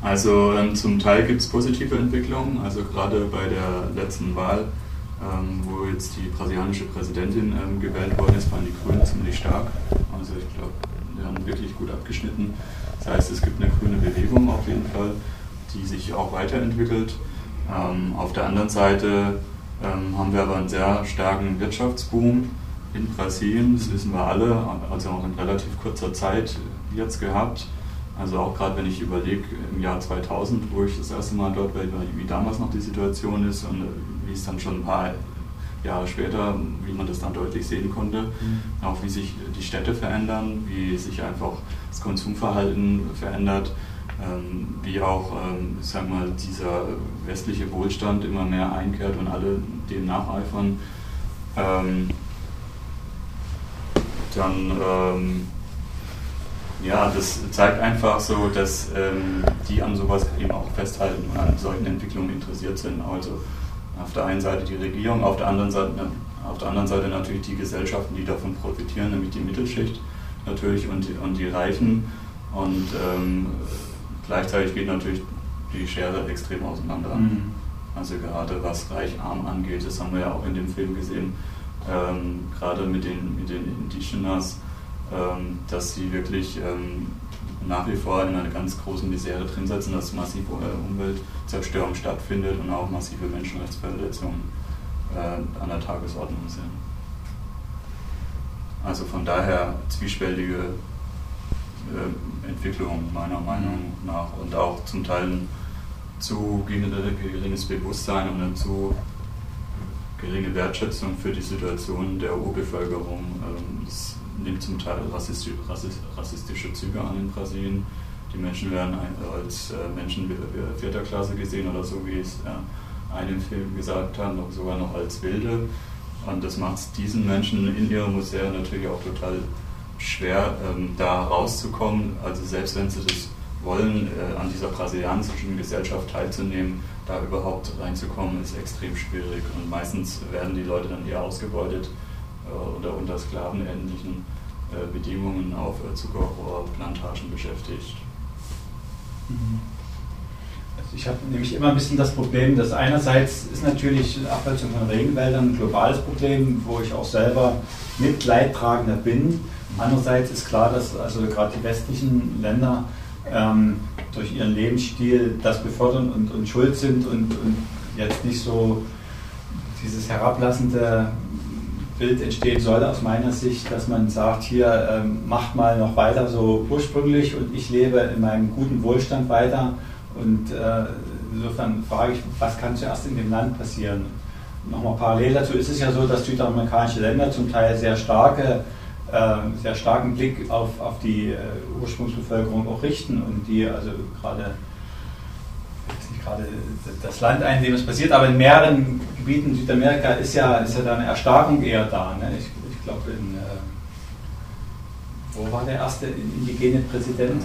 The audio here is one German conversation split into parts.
Also ähm, zum Teil gibt es positive Entwicklungen, also gerade bei der letzten Wahl, ähm, wo jetzt die brasilianische Präsidentin ähm, gewählt worden ist, waren die Grünen ziemlich stark. Also ich glaube, die haben wirklich gut abgeschnitten. Das heißt, es gibt eine grüne Bewegung auf jeden Fall, die sich auch weiterentwickelt. Ähm, auf der anderen Seite ähm, haben wir aber einen sehr starken Wirtschaftsboom in Brasilien, das wissen wir alle, also auch in relativ kurzer Zeit jetzt gehabt. Also auch gerade wenn ich überlege, im Jahr 2000, wo ich das erste Mal dort war, wie damals noch die Situation ist und wie es dann schon ein paar Jahre später, wie man das dann deutlich sehen konnte, mhm. auch wie sich die Städte verändern, wie sich einfach das Konsumverhalten verändert, ähm, wie auch, ähm, sag mal, dieser westliche Wohlstand immer mehr einkehrt und alle dem nacheifern. Ähm, dann ähm, ja, das zeigt einfach so, dass ähm, die an sowas eben auch festhalten und an solchen Entwicklungen interessiert sind. Also auf der einen Seite die Regierung, auf der anderen Seite, auf der anderen Seite natürlich die Gesellschaften, die davon profitieren, nämlich die Mittelschicht natürlich und die, und die Reichen. Und ähm, gleichzeitig geht natürlich die Schere extrem auseinander. Mhm. Also gerade was Reich-Arm angeht, das haben wir ja auch in dem Film gesehen, ähm, gerade mit den, mit den Indigenas dass sie wirklich ähm, nach wie vor in einer ganz großen Misere drin sitzen, dass massive äh, Umweltzerstörung stattfindet und auch massive Menschenrechtsverletzungen äh, an der Tagesordnung sind. Also von daher zwiespältige äh, Entwicklung meiner Meinung nach und auch zum Teil ein zu geringes Bewusstsein und eine zu geringe Wertschätzung für die Situation der Urbevölkerung. Ähm, das nimmt zum Teil rassistische Züge an in Brasilien. Die Menschen werden als äh, Menschen vierter Klasse gesehen oder so, wie es äh, einen Film gesagt haben, sogar noch als Wilde. Und das macht es diesen Menschen in ihrem Museum natürlich auch total schwer, ähm, da rauszukommen. Also selbst wenn sie das wollen, äh, an dieser brasilianischen Gesellschaft teilzunehmen, da überhaupt reinzukommen, ist extrem schwierig. Und meistens werden die Leute dann eher ausgebeutet oder unter sklavenähnlichen äh, Bedingungen auf äh, Zuckerrohrplantagen beschäftigt. Mhm. Also ich habe nämlich immer ein bisschen das Problem, dass einerseits ist natürlich Abholzung von Regenwäldern ein globales Problem, wo ich auch selber Mitleidtragender bin. Andererseits ist klar, dass also gerade die westlichen Länder ähm, durch ihren Lebensstil das befördern und, und schuld sind und, und jetzt nicht so dieses herablassende Bild entstehen soll aus meiner Sicht, dass man sagt, hier ähm, macht mal noch weiter so ursprünglich und ich lebe in meinem guten Wohlstand weiter. Und äh, insofern frage ich, was kann zuerst in dem Land passieren? Nochmal parallel dazu ist es ja so, dass südamerikanische Länder zum Teil sehr starke äh, sehr starken Blick auf, auf die äh, Ursprungsbevölkerung auch richten und die also gerade gerade das Land ein, in dem es passiert, aber in mehreren Gebieten Südamerika ist ja, ist ja da eine Erstarkung eher da. Ne? Ich, ich glaube, in. Äh, wo war der erste indigene Präsident?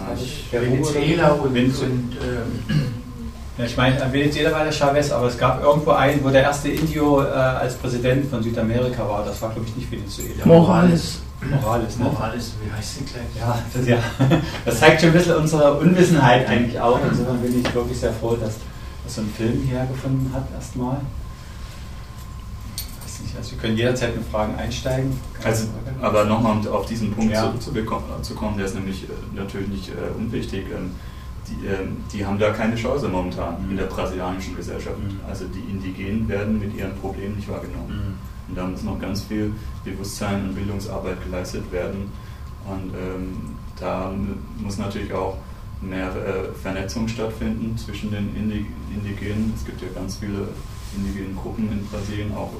Ja, Venezuela und. Venezuela. Und, äh, ja, ich meine, Venezuela war der Chavez, aber es gab irgendwo einen, wo der erste Indio äh, als Präsident von Südamerika war. Das war, glaube ich, nicht Venezuela. Morales. Morales, ne? Morales, wie heißt der gleich? Ja das, ja, das zeigt schon ein bisschen unsere Unwissenheit eigentlich auch. Insofern bin ich wirklich sehr froh, dass so einen Film hierher gefunden hat, erstmal. Also wir können jederzeit mit Fragen einsteigen. Also, aber nochmal um auf diesen Punkt ja. zu, zu, kommen, der ist nämlich äh, natürlich nicht äh, unwichtig. Ähm, die, äh, die, haben da keine Chance momentan mhm. in der brasilianischen Gesellschaft. Mhm. Also die Indigenen werden mit ihren Problemen nicht wahrgenommen. Mhm. Und da muss noch ganz viel Bewusstsein und Bildungsarbeit geleistet werden. Und ähm, da muss natürlich auch mehr äh, Vernetzung stattfinden zwischen den Indigenen. Es gibt ja ganz viele indigenen Gruppen in Brasilien, auch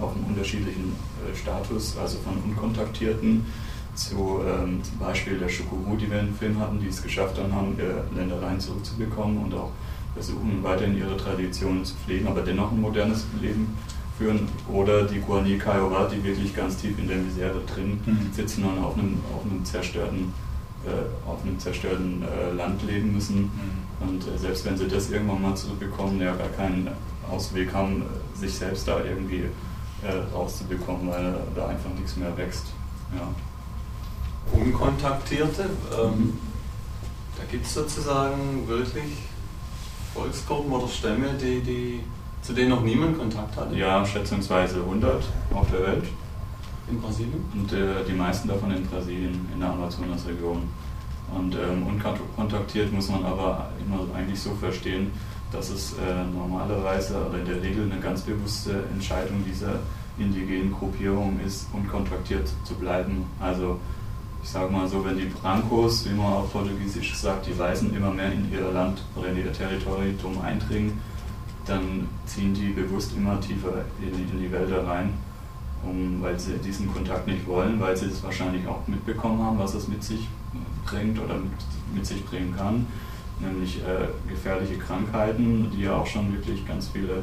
auf einem unterschiedlichen äh, Status, also von Unkontaktierten zu ähm, zum Beispiel der Shukuru, die wir im Film hatten, die es geschafft haben, ihre Ländereien zurückzubekommen und auch versuchen, weiterhin ihre Traditionen zu pflegen, aber dennoch ein modernes Leben führen. Oder die Guarani Kaiowá, die wirklich ganz tief in der Misere drin mhm. sitzen und auf einem, auf einem zerstörten äh, auf einem zerstörten äh, Land leben müssen. Mhm. Und äh, selbst wenn sie das irgendwann mal zurückbekommen, ja gar keinen Ausweg haben, sich selbst da irgendwie rauszubekommen, weil da einfach nichts mehr wächst. Ja. Unkontaktierte, ähm, Da gibt es sozusagen wirklich Volksgruppen oder Stämme, die, die, zu denen noch niemand Kontakt hatte? Ja, schätzungsweise 100 auf der Welt. In Brasilien? Und äh, die meisten davon in Brasilien, in der Amazonasregion. Und ähm, unkontaktiert muss man aber immer eigentlich so verstehen, dass es äh, normalerweise oder in der Regel eine ganz bewusste Entscheidung dieser indigenen Gruppierung ist, unkontaktiert zu bleiben. Also ich sage mal so, wenn die Brancos, wie man auf Portugiesisch sagt, die Weißen immer mehr in ihr Land oder in ihr Territorium eindringen, dann ziehen die bewusst immer tiefer in, in die Wälder rein, um, weil sie diesen Kontakt nicht wollen, weil sie es wahrscheinlich auch mitbekommen haben, was es mit sich bringt oder mit, mit sich bringen kann, nämlich äh, gefährliche Krankheiten, die ja auch schon wirklich ganz viele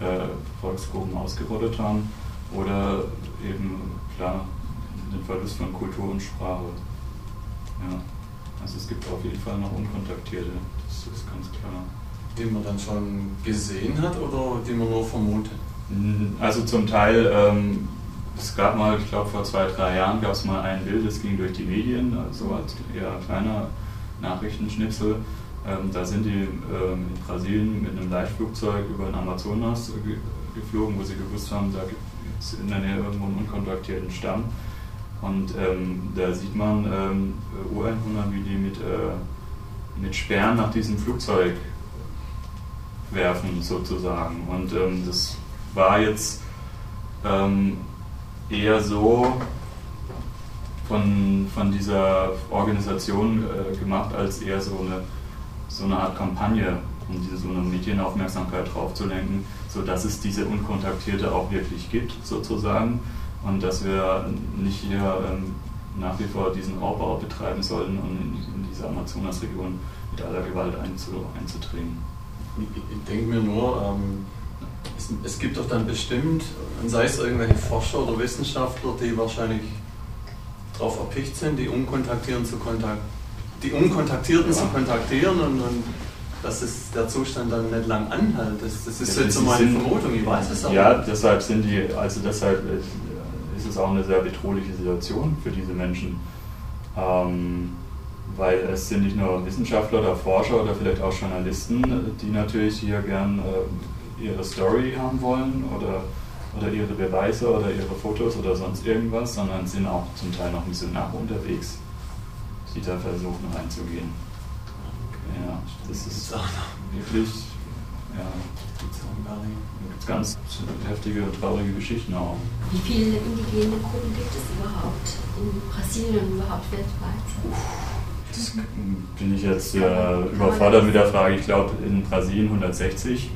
äh, Volksgruppen ausgerottet haben, oder eben klar den Verlust von Kultur und Sprache. Ja. Also es gibt auf jeden Fall noch Unkontaktierte, das ist ganz klar. Die man dann schon gesehen hat oder die man nur vermutet? Also zum Teil, ähm, es gab mal, ich glaube vor zwei, drei Jahren gab es mal ein Bild, das ging durch die Medien, also als eher kleiner Nachrichtenschnipsel. Ähm, da sind die ähm, in Brasilien mit einem Leichtflugzeug über den Amazonas ge geflogen, wo sie gewusst haben, da gibt es in der Nähe irgendwo einen unkontaktierten Stamm. Und ähm, da sieht man ähm, Ureinwohner, wie die mit, äh, mit Sperren nach diesem Flugzeug werfen, sozusagen. Und ähm, das war jetzt ähm, eher so von, von dieser Organisation äh, gemacht, als eher so eine, so eine Art Kampagne, um diese so eine Medienaufmerksamkeit drauf zu lenken, sodass es diese Unkontaktierte auch wirklich gibt, sozusagen und dass wir nicht hier ähm, nach wie vor diesen Raubbau betreiben sollten und in, in diese Amazonasregion mit aller Gewalt einzudringen. Ich, ich denke mir nur, ähm, es, es, gibt doch dann bestimmt, sei es irgendwelche Forscher oder Wissenschaftler, die wahrscheinlich darauf erpicht sind, die Unkontaktierten zu kontaktieren die Unkontaktierten ja. zu kontaktieren und, und dass es der Zustand dann nicht lang anhält. Das, das ist ja, jetzt so meine Vermutung, ich weiß es auch. Ja, deshalb sind die, also deshalb ist es auch eine sehr bedrohliche Situation für diese Menschen. Ähm, weil es sind nicht nur Wissenschaftler oder Forscher oder vielleicht auch Journalisten, die natürlich hier gern äh, ihre Story haben wollen oder, oder ihre Beweise oder ihre Fotos oder sonst irgendwas, sondern sind auch zum Teil noch Missionare unterwegs, die da versuchen reinzugehen. Ja, das ist wirklich ja, gibt ganz heftige, traurige Geschichten auch. Wie viele indigene Gruppen gibt es überhaupt in Brasilien und überhaupt weltweit? Das bin ich jetzt äh, überfordert mit der Frage. Ich glaube in Brasilien 160.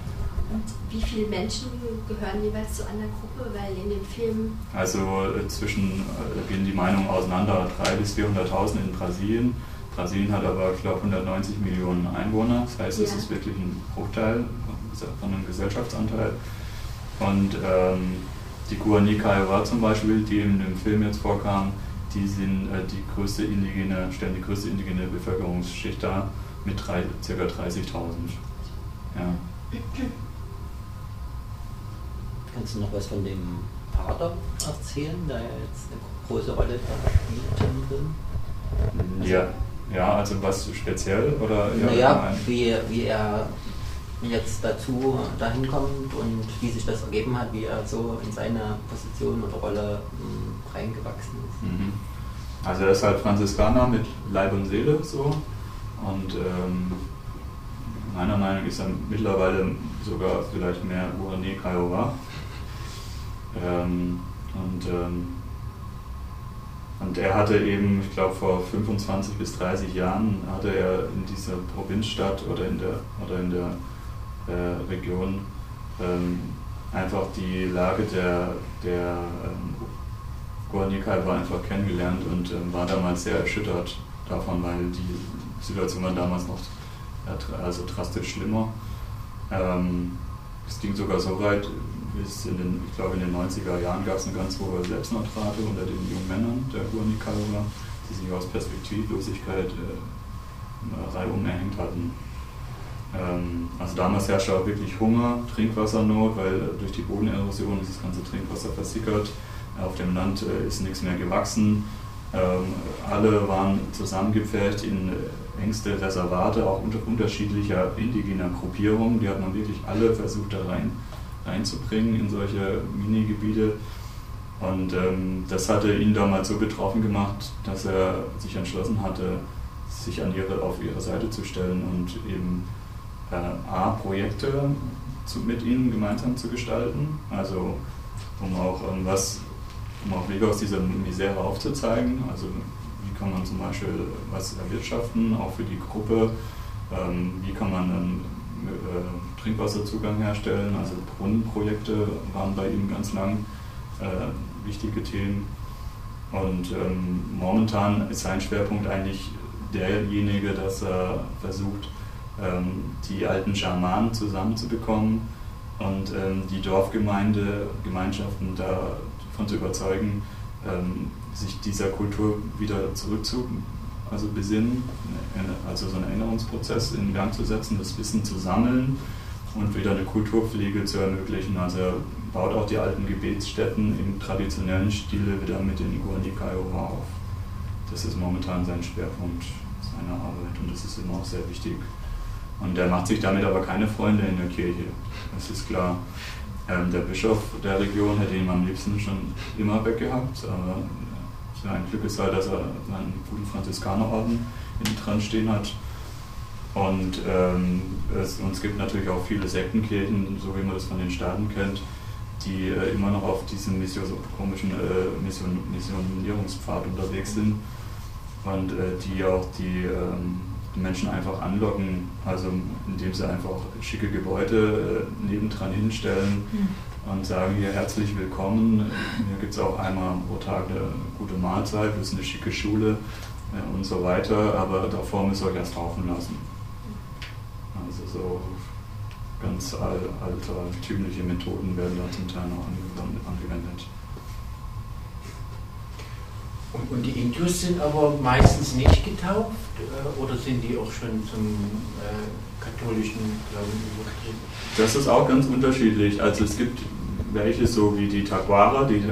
Und wie viele Menschen gehören jeweils zu einer Gruppe? Weil in dem Film. Also äh, zwischen, äh, gehen die Meinungen auseinander, 300.000 bis 400.000 in Brasilien. Brasilien hat aber, ich glaube, 190 Millionen Einwohner. Das heißt, ja. es ist wirklich ein Bruchteil von einem Gesellschaftsanteil. Und ähm, die Guarani Kaiowá zum Beispiel, die in dem Film jetzt vorkam, die sind äh, die größte indigene, stellen die größte indigene Bevölkerungsschicht dar mit drei, ca. 30.000. Ja. Kannst du noch was von dem Vater erzählen, der jetzt eine große Rolle spielt im Film? Also ja, ja, also was speziell oder? Naja, wie, wie er jetzt dazu dahin kommt und wie sich das ergeben hat, wie er so in seine Position oder Rolle mh, hm, reingewachsen ist. Mhm. Also er ist halt Franziskaner mit Leib und Seele so und ähm, meiner Meinung nach ist er mittlerweile sogar vielleicht mehr Urane Kiowa. Ähm, und, ähm, und er hatte eben, ich glaube vor 25 bis 30 Jahren, hatte er in dieser Provinzstadt oder in der, oder in der äh, Region ähm, einfach die Lage der, der ähm, Guarani-Kai war einfach kennengelernt und ähm, war damals sehr erschüttert davon, weil die Situation war damals noch also drastisch schlimmer. Ähm, es ging sogar so weit, bis in den, ich glaube in den 90er Jahren gab es eine ganz hohe Selbstmordrate unter den jungen Männern der Guarani-Kai, die sich aus Perspektivlosigkeit äh, reihum erhängt hatten. Ähm, also damals herrschte auch wirklich Hunger, Trinkwassernot, weil durch die Bodenerosion ist das ganze Trinkwasser versickert. Auf dem Land äh, ist nichts mehr gewachsen. Ähm, alle waren zusammengepfercht in, engste Reservate auch unter unterschiedlicher indigener Gruppierungen. Die hat man wirklich alle versucht da rein, reinzubringen in solche Minigebiete. Und ähm, das hatte ihn damals so betroffen gemacht, dass er sich entschlossen hatte, sich an ihre, auf ihre Seite zu stellen und eben äh, A, Projekte mit ihnen gemeinsam zu gestalten, also um auch ähm, was, um auch Wege aus dieser Misere aufzuzeigen, also wie kann man zum Beispiel was erwirtschaften, auch für die Gruppe, ähm, wie kann man dann äh, Trinkwasserzugang herstellen, also Brunnenprojekte waren bei ihm ganz lang äh, wichtige Themen. Und ähm, momentan ist sein Schwerpunkt eigentlich derjenige, dass er versucht, ähm, die alten Schamanen zusammenzubekommen und ähm, die Dorfgemeinde, Gemeinschaften davon zu überzeugen, ähm, sich dieser Kultur wieder zurückzu, also besinnen, also so einen Erinnerungsprozess in Gang zu setzen, das Wissen zu sammeln und wieder eine Kulturpflege zu ermöglichen. Also er baut auch die alten Gebetsstätten im traditionellen Stile wieder mit den Guarani Kiowa auf. Das ist momentan sein Schwerpunkt seiner Arbeit und das ist immer auch sehr wichtig. Und er macht sich damit aber keine Freunde in der Kirche. Das ist klar. Ähm, der Bischof der Region hätte ihn am liebsten schon immer weggehabt. Aber sein Glück ist halt, dass er seinen guten Franziskanerorden hinten dran stehen hat. Und ähm, es, und es gibt natürlich auch viele Sektenkirchen, so wie man das von den Staaten kennt, die äh, immer noch auf diesem Mission, komischen äh, Mission, Missionierungspfad unterwegs sind und äh, die auch die ähm, die Menschen einfach anlocken, also indem sie einfach schicke Gebäude äh, nebendran hinstellen mhm. Und sagen hier herzlich willkommen. Hier gibt es auch einmal pro Tag eine gute Mahlzeit, wir sind eine schicke Schule äh, und so weiter, aber davor müsst ihr euch erst taufen lassen. Also so ganz altertümliche Methoden werden da zum Teil noch angewendet. Und, und, die Indus sind aber meistens nicht getauft äh, oder sind die auch schon zum äh, katholischen Glauben übergetreten? Das ist auch ganz unterschiedlich. Also es gibt welche so wie die Taguara, die,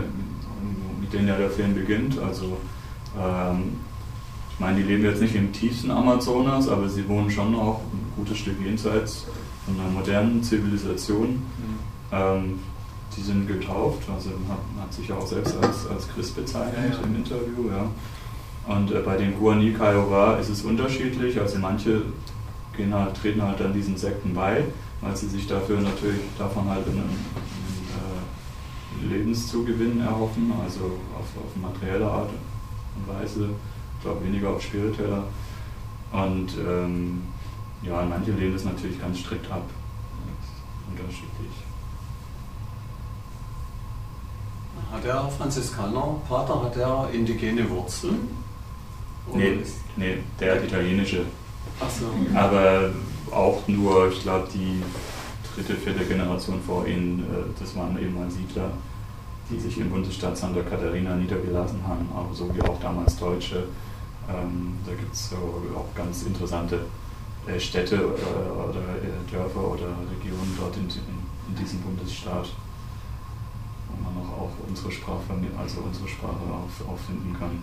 mit denen ja der Film beginnt. Also ähm, ich meine, die leben jetzt nicht im tiefsten Amazonas, aber sie wohnen schon auch ein gutes Stück jenseits von einer modernen Zivilisation. Mhm. Ähm, die sind getauft, also hat, hat sich auch selbst als, als Christ bezeichnet im Interview. Ja. Und äh, bei den Guarani Kaiowá ist es unterschiedlich, also manche gehen halt, treten halt dann diesen Sekten bei, weil sie sich dafür natürlich davon halt einen, einen äh, Lebenszugewinn erhoffen, also auf, auf materielle Art und Weise, ich glaube weniger auf spiritueller. Und ähm, ja, manche lehnen es natürlich ganz strikt ab. Unterschiedlich. Hat der Franziskaner, Pater, hat der indigene Wurzeln? nee, nee, der hat italienische. Ach so. Aber auch nur, ich glaube, die dritte, vierte Generation vor ihnen, äh, das waren eben mal Siedler, die sich im Bundesstaat Santa Catarina niedergelassen haben, aber so wie auch damals Deutsche. Ähm, da gibt es so auch ganz interessante äh, Städte äh, oder Dörfer oder Regionen dort in, in diesem Bundesstaat auch, unsere Sprache, also unsere Sprache auf, auffinden kann.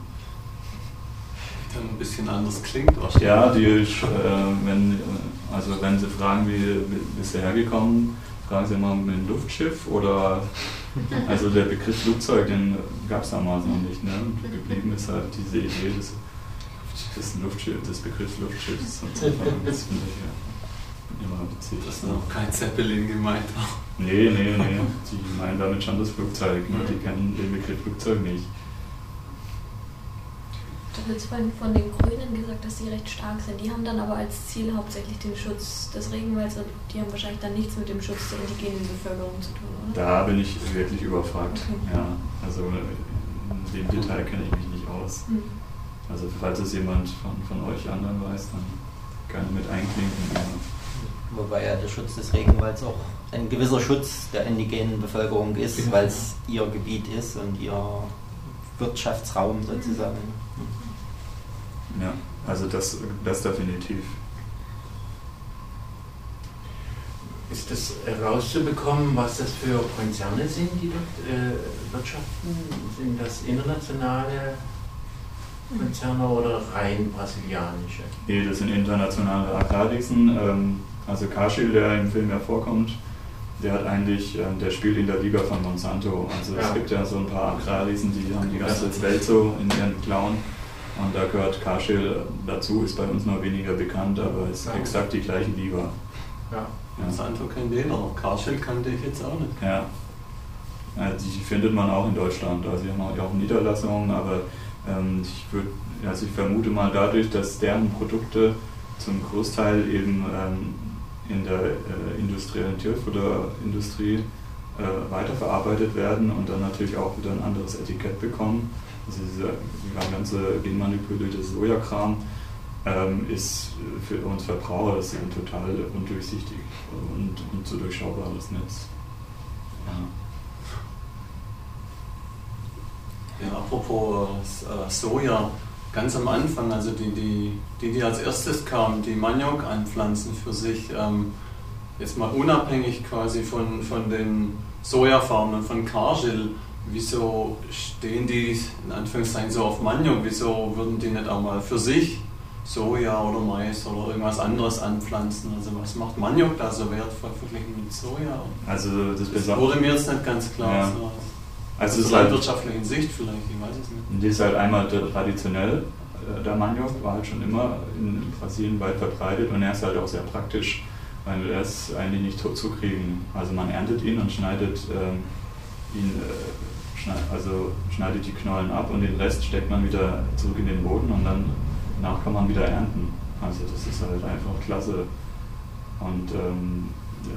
Dann ein bisschen anders klingt wahrscheinlich. Ja, die, äh, wenn, also wenn Sie fragen, wie, bist du hergekommen, fragen Sie mal mit dem Luftschiff oder also der Begriff Flugzeug, den gab es damals noch nicht. Ne? Und geblieben ist halt diese Idee des, des, Luftschiff, des Begriffs Luftschiffs. Das finde ich ja immer witzig. Dass noch kein Zeppelin gemeint war. Nee, nee, nee. Die meinen damit schon das Flugzeug. Ne? Die kennen den Begriff Flugzeug nicht. Du hast vorhin von den Grünen gesagt, dass sie recht stark sind. Die haben dann aber als Ziel hauptsächlich den Schutz des Regenwalds und die haben wahrscheinlich dann nichts mit dem Schutz der indigenen Bevölkerung zu tun, oder? Da bin ich wirklich überfragt. Okay. Ja, also in dem Detail kenne ich mich nicht aus. Mhm. Also falls es jemand von, von euch anderen weiß, dann gerne mit einklinken. Ja. Wobei ja der Schutz des Regenwalds auch ein gewisser Schutz der indigenen Bevölkerung ist, ja. weil es ihr Gebiet ist und ihr Wirtschaftsraum sozusagen. Ja, also das, das definitiv. Ist das herauszubekommen, was das für Konzerne sind, die dort äh, wirtschaften? Sind das internationale Konzerne oder rein brasilianische? Nee, das sind internationale Agrarriesen. Ähm, also Karschil, der im Film ja vorkommt, der hat eigentlich, ähm, der spielt in der Liga von Monsanto. Also ja. es gibt ja so ein paar Agrarriesen, die haben die ganze Welt so in ihren Klauen. Und da gehört Karschil dazu, ist bei uns noch weniger bekannt, aber ist ja. exakt die gleiche Liga. Ja. Monsanto kennt den, aber Karschil kannte ich jetzt auch nicht. Ja. Die findet man auch in Deutschland. Also sie haben auch Niederlassungen, aber ähm, ich, würd, also ich vermute mal dadurch, dass deren Produkte zum Großteil eben ähm, in der äh, industriellen Tierfutterindustrie äh, weiterverarbeitet werden und dann natürlich auch wieder ein anderes Etikett bekommen. Also dieser, ganze genmanipulierte Sojakram ähm, ist für uns Verbraucher das ein total undurchsichtig und, und zu durchschaubares Netz. Ja. Ja, apropos äh, Soja, ganz am Anfang, also die, die, die, die als erstes kamen, die Maniok anpflanzen für sich, ähm, jetzt mal unabhängig quasi von, von den Sojafarmen von Cargill, wieso stehen die in Anführungszeichen so auf Maniok? Wieso würden die nicht auch mal für sich Soja oder Mais oder irgendwas anderes anpflanzen? Also was macht Maniok da so wertvoll verglichen mit Soja? Also das, das wurde mir jetzt nicht ganz klar. Ja. So. Also aus landwirtschaftlichen Sicht vielleicht, ich weiß es nicht. Die ist halt einmal traditionell, äh, der Maniok war halt schon immer in Brasilien weit verbreitet und er ist halt auch sehr praktisch, weil er ist eigentlich nicht tot zu kriegen. Also man erntet ihn und schneidet ähm, ihn, äh, schneid, also schneidet die Knollen ab und den Rest steckt man wieder zurück in den Boden und dann danach kann man wieder ernten. Also das ist halt einfach klasse. Und, ähm,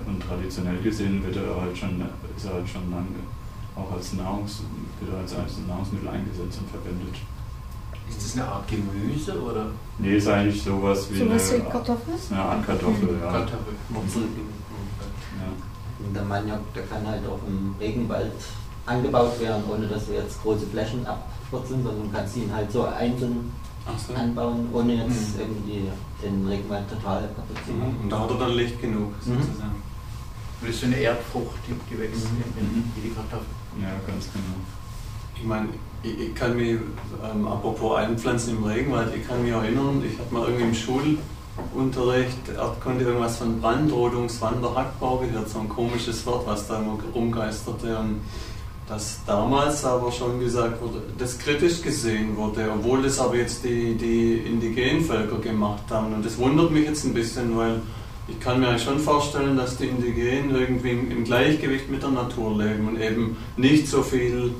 und traditionell gesehen wird er halt schon, ist er halt schon lange auch als, Nahrungs, als, als Nahrungsmittel eingesetzt und verwendet. Ist das eine Art Gemüse oder? Nee, ist eigentlich sowas wie, so eine, wie Kartoffel? Eine Art Kartoffel, mhm. ja. Kartoffel. Ja. Der Maniok, der kann halt auch im Regenwald angebaut werden, ohne dass wir jetzt große Flächen abwurzeln, sondern du kannst ihn halt so einzeln so. anbauen, ohne jetzt mhm. irgendwie den Regenwald total kaputt zu machen. Und da hat er dann Licht genug, mhm. sozusagen. Mhm. Das ist so eine Erdfrucht, die, die wächst mhm. wie die Kartoffel. Ja, ganz genau. Ich meine, ich, ich kann mich, ähm, apropos Einpflanzen im Regenwald, ich kann mich erinnern, ich habe mal irgendwie im Schulunterricht, er konnte irgendwas von Brandrodungswanderhackbau gehört, so ein komisches Wort, was da immer rumgeisterte. Und dass damals aber schon gesagt wurde, das kritisch gesehen wurde, obwohl das aber jetzt die, die indigenen Völker gemacht haben. Und das wundert mich jetzt ein bisschen, weil ich kann mir schon vorstellen, dass die Indigenen irgendwie im Gleichgewicht mit der Natur leben und eben nicht so viel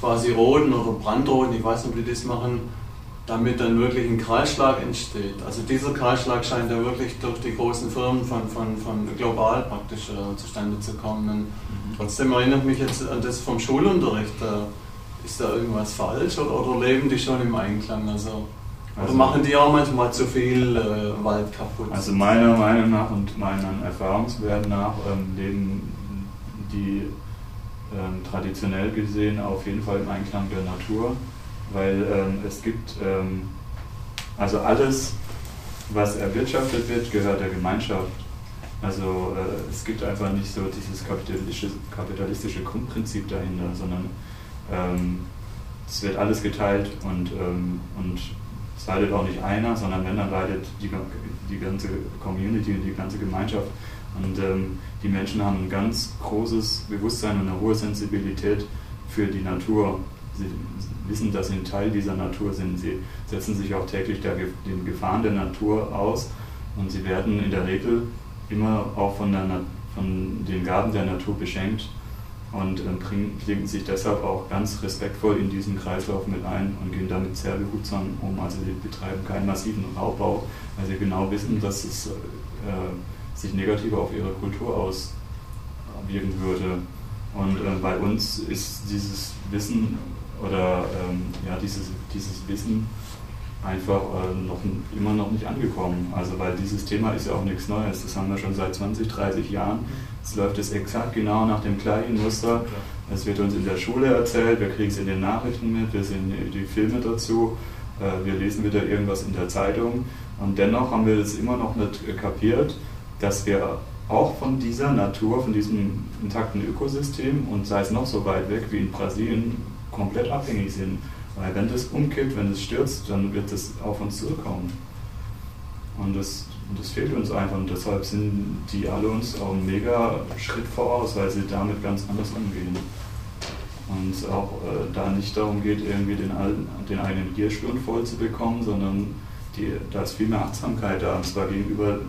quasi roden oder brandroden, ich weiß nicht, ob die das machen, damit dann wirklich ein Kahlschlag entsteht. Also dieser Kahlschlag scheint ja wirklich durch die großen Firmen von, von, von global praktisch äh, zustande zu kommen. Und mhm. Trotzdem erinnert mich jetzt an das vom Schulunterricht. Äh, ist da irgendwas falsch oder, oder, leben die schon im Einklang? Also, also, machen die auch manchmal zu viel äh, Wald kaputt? Also meiner Meinung nach und meinen Erfahrungswerten nach ähm, leben die ähm, traditionell gesehen auf jeden Fall im Einklang der Natur, weil ähm, es gibt, ähm, also alles, was erwirtschaftet wird, gehört der Gemeinschaft. Also äh, es gibt einfach nicht so dieses kapitalistische, kapitalistische Grundprinzip dahinter, sondern ähm, es wird alles geteilt und, ähm, und leidet auch nicht einer, sondern wenn, dann leidet die, die ganze Community und die ganze Gemeinschaft. Und ähm, die Menschen haben ein ganz großes Bewusstsein und eine hohe Sensibilität für die Natur. Sie wissen, dass sie ein Teil dieser Natur sind. Sie setzen sich auch täglich der, den Gefahren der Natur aus und sie werden in der Regel immer auch von, der, von den Gaben der Natur beschenkt und bringen, bringen sich deshalb auch ganz respektvoll in diesen Kreislauf mit ein und gehen damit sehr behutsam um. Also sie betreiben keinen massiven Raubbau, weil sie genau wissen, dass es äh, sich negativ auf ihre Kultur auswirken würde. Und äh, bei uns ist dieses Wissen oder ähm, ja, dieses, dieses Wissen einfach äh, noch, immer noch nicht angekommen. Also weil dieses Thema ist ja auch nichts Neues. Das haben wir schon seit 20, 30 Jahren. Es läuft es exakt genau nach dem gleichen Muster. Es wird uns in der Schule erzählt, wir kriegen es in den Nachrichten mit, wir sehen die Filme dazu, äh, wir lesen wieder irgendwas in der Zeitung. Und dennoch haben wir das immer noch nicht kapiert, dass wir auch von dieser Natur, von diesem intakten Ökosystem und sei es noch so weit weg wie in Brasilien, komplett abhängig sind. Weil wenn das umkippt, wenn es stürzt, dann wird das auf uns zurückkommen. Und das, das fehlt uns einfach und deshalb sind die alle uns auch einen mega Schritt voraus, weil sie damit ganz anders umgehen. Und es auch äh, da nicht darum geht, irgendwie den, den eigenen Giersturm voll zu bekommen, sondern die, da ist viel mehr Achtsamkeit da, und zwar gegenüber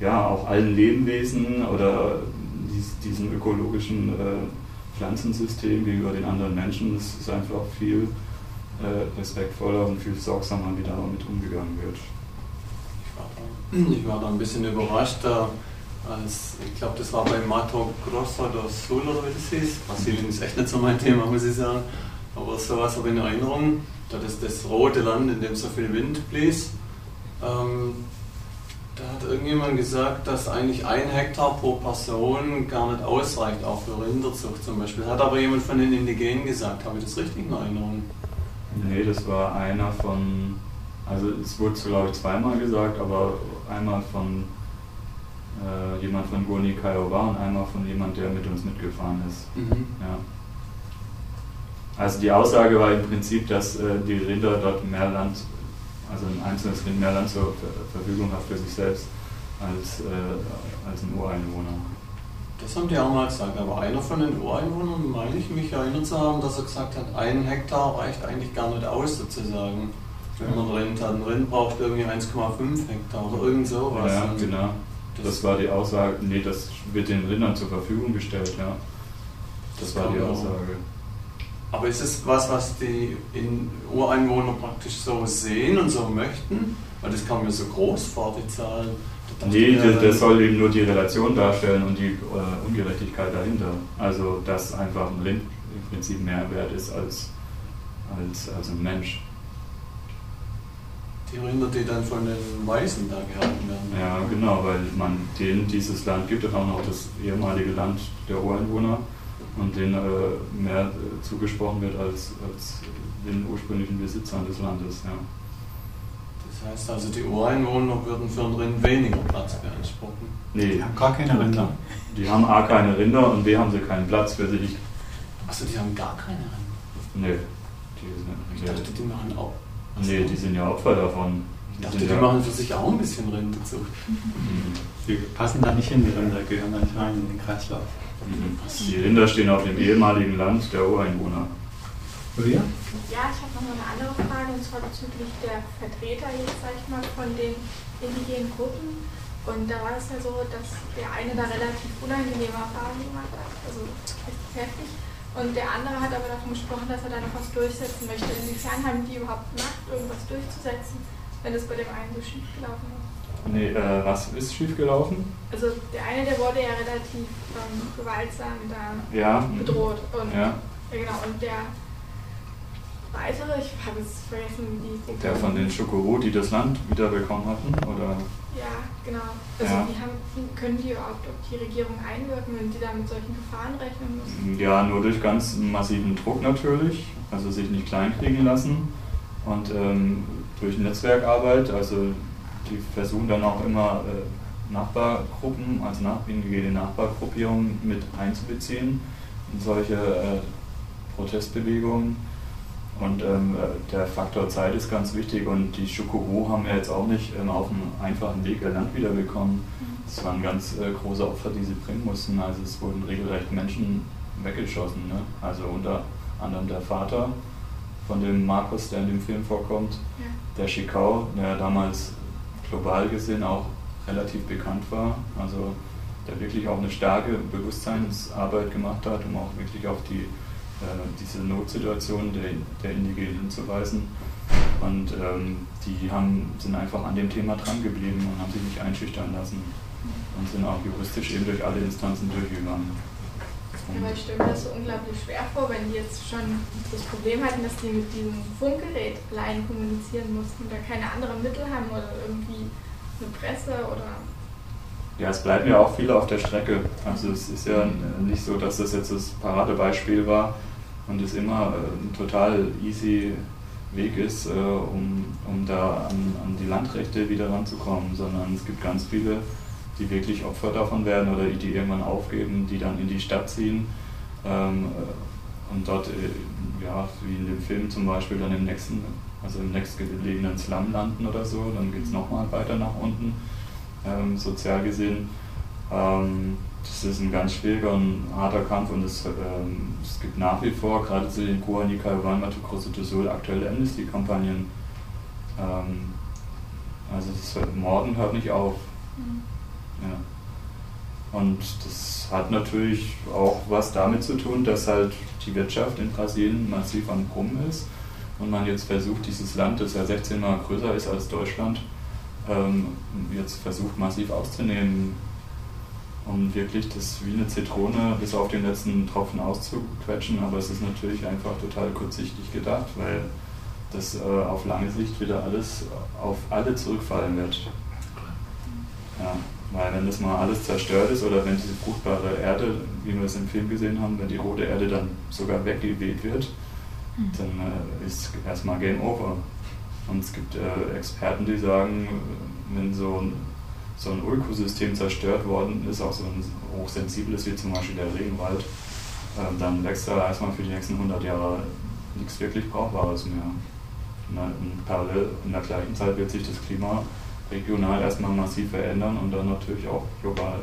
ja, auch allen Lebewesen oder dies, diesem ökologischen äh, Pflanzensystem gegenüber den anderen Menschen. Es ist einfach viel äh, respektvoller und viel sorgsamer, wie damit umgegangen wird. Ich war da, ein bisschen überrascht. Da, als, ich glaube, das war bei Mato Grosso do Sul oder wie das hieß. Brasilien ist echt nicht so mein Thema, muss ich sagen. Aber sowas habe ich in Erinnerung. Da das, das rote Land, in dem so viel Wind blies. Ähm, da hat irgendjemand gesagt, dass eigentlich ein Hektar pro Person gar nicht ausreicht, auch für Rinderzucht zum Beispiel. Hat aber jemand von den Indigenen gesagt. Habe ich das richtig in Erinnerung? Nee, das war einer von, also es wurde glaube ich zweimal gesagt, aber einmal von äh, jemand von Goni Kiowa und einmal von jemand, der mit uns mitgefahren ist. Mhm. Ja. Also die Aussage war im Prinzip, dass äh, die Rinder dort mehr Land, also ein einzelnes Rind mehr Land zur Verfügung hat für sich selbst als, äh, als ein Ureinwohner. Das haben die auch mal gesagt, aber einer von den Ureinwohnern, meine ich mich erinnert zu haben, dass er gesagt hat, ein Hektar reicht eigentlich gar nicht aus sozusagen. Wenn man Rind hat. Ein Rind braucht irgendwie 1,5 Hektar oder irgend sowas. Ja, genau. Das, das, war die Aussage, nee, das wird den Rindern zur Verfügung gestellt, ja. Das, das war die Aussage. Aber ist es was, was die Ureinwohner praktisch so sehen und so möchten? Weil das kam mir so groß vor, die Zahlen. Nee, das, das, soll eben nur die Relation darstellen und die äh, Ungerechtigkeit dahinter. Also, dass einfach ein Rind im Prinzip mehr wert ist als, als, als ein Mensch. Die Rinder, die dann von den Weißen da gehalten werden. Ja, genau, weil man denen dieses Land gibt und auch noch das ehemalige Land der Ureinwohner und denen äh, mehr äh, zugesprochen wird als, als den ursprünglichen Besitzern des Landes. Ja. Das heißt also, die Ureinwohner würden für ein Rind weniger Platz beanspruchen? Nee, die haben gar keine Rinder. Die haben A keine Rinder und B haben sie keinen Platz für sich. Achso, die haben gar keine Rinder? Nee. Die sind, ich dachte, die machen auch. Nee, die sind ja Opfer davon. Ich dachte, die, die machen für sich auch ein bisschen Rinderzucht. Mhm. Die passen da nicht hin, die Rinder gehören dann rein in den Kreislauf. Mhm. Die Rinder stehen auf dem ehemaligen Land der Ureinwohner. Julia? Ja, ich habe noch eine andere Frage und zwar bezüglich der Vertreter jetzt, sag ich mal, von den indigenen Gruppen. Und da war es ja so, dass der eine da relativ unangenehme Erfahrungen gemacht hat, also heftig. Und der andere hat aber davon gesprochen, dass er da noch was durchsetzen möchte. Inwiefern haben die überhaupt Macht, irgendwas durchzusetzen, wenn es bei dem einen so schief gelaufen ist? Nee, äh, was ist schiefgelaufen? Also der eine, der wurde ja relativ ähm, gewaltsam da ja. bedroht. Und, ja. ja. genau, und der weitere, ich habe es vergessen, wie Der von den Schokoro, die das Land wiederbekommen hatten, oder? Ja, genau. Also ja. die haben, können die überhaupt auf die Regierung einwirken, wenn die da mit solchen Gefahren rechnen müssen? Ja, nur durch ganz massiven Druck natürlich, also sich nicht kleinkriegen lassen und ähm, durch Netzwerkarbeit, also die versuchen dann auch immer äh, Nachbargruppen, also nach, indigene Nachbargruppierungen mit einzubeziehen in solche äh, Protestbewegungen und ähm, der Faktor Zeit ist ganz wichtig und die Shukuru haben wir jetzt auch nicht ähm, auf einem einfachen Weg ihr Land wiederbekommen. Es waren ganz äh, große Opfer, die sie bringen mussten. Also es wurden regelrecht Menschen weggeschossen. Ne? Also unter anderem der Vater von dem Markus, der in dem Film vorkommt, ja. der Schikau, der damals global gesehen auch relativ bekannt war. Also der wirklich auch eine starke Bewusstseinsarbeit gemacht hat, um auch wirklich auf die diese Notsituation der, der Indigenen hinzuweisen. Und ähm, die haben, sind einfach an dem Thema dran geblieben und haben sich nicht einschüchtern lassen und sind auch juristisch eben durch alle Instanzen durchgegangen. Ja, weil ich stelle mir das so unglaublich schwer vor, wenn die jetzt schon das Problem hatten, dass die mit diesem Funkgerät allein kommunizieren mussten oder keine anderen Mittel haben oder irgendwie eine Presse oder ja, es bleiben ja auch viele auf der Strecke. Also es ist ja nicht so, dass das jetzt das Paradebeispiel war, und es immer äh, ein total easy Weg ist, äh, um, um da an, an die Landrechte wieder ranzukommen, sondern es gibt ganz viele, die wirklich Opfer davon werden oder die irgendwann aufgeben, die dann in die Stadt ziehen ähm, und dort, äh, ja, wie in dem Film zum Beispiel, dann im nächsten, also im nächstgelegenen Slum landen oder so, dann geht es nochmal weiter nach unten, ähm, sozial gesehen. Ähm, das ist ein ganz schwieriger und harter Kampf und es, ähm, es gibt nach wie vor, gerade zu den Kuanika, Weimar, Große Sol, aktuelle Amnesty-Kampagnen. Ähm, also das Morden hört nicht auf. Mhm. Ja. Und das hat natürlich auch was damit zu tun, dass halt die Wirtschaft in Brasilien massiv am Brummen ist und man jetzt versucht, dieses Land, das ja 16 Mal größer ist als Deutschland, ähm, jetzt versucht massiv auszunehmen, um wirklich das wie eine Zitrone bis auf den letzten Tropfen auszuquetschen. Aber es ist natürlich einfach total kurzsichtig gedacht, weil das äh, auf lange Sicht wieder alles auf alle zurückfallen wird. Ja, weil wenn das mal alles zerstört ist oder wenn diese fruchtbare Erde, wie wir es im Film gesehen haben, wenn die rote Erde dann sogar weggeweht wird, mhm. dann äh, ist erstmal Game Over. Und es gibt äh, Experten, die sagen, wenn so ein, so ein Ökosystem zerstört worden ist, auch so ein hochsensibles wie zum Beispiel der Regenwald, äh, dann wächst da erstmal für die nächsten 100 Jahre nichts wirklich Brauchbares mehr. Und parallel in der gleichen Zeit wird sich das Klima regional erstmal massiv verändern und dann natürlich auch global.